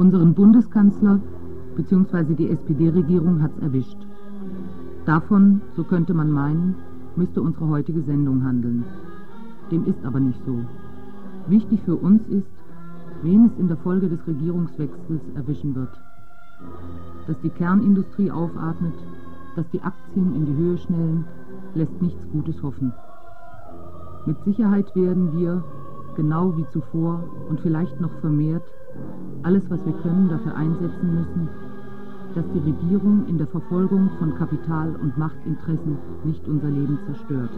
Unseren Bundeskanzler bzw. die SPD-Regierung hat's erwischt. Davon, so könnte man meinen, müsste unsere heutige Sendung handeln. Dem ist aber nicht so. Wichtig für uns ist, wen es in der Folge des Regierungswechsels erwischen wird. Dass die Kernindustrie aufatmet, dass die Aktien in die Höhe schnellen, lässt nichts Gutes hoffen. Mit Sicherheit werden wir, genau wie zuvor und vielleicht noch vermehrt, alles, was wir können, dafür einsetzen müssen, dass die Regierung in der Verfolgung von Kapital- und Machtinteressen nicht unser Leben zerstört.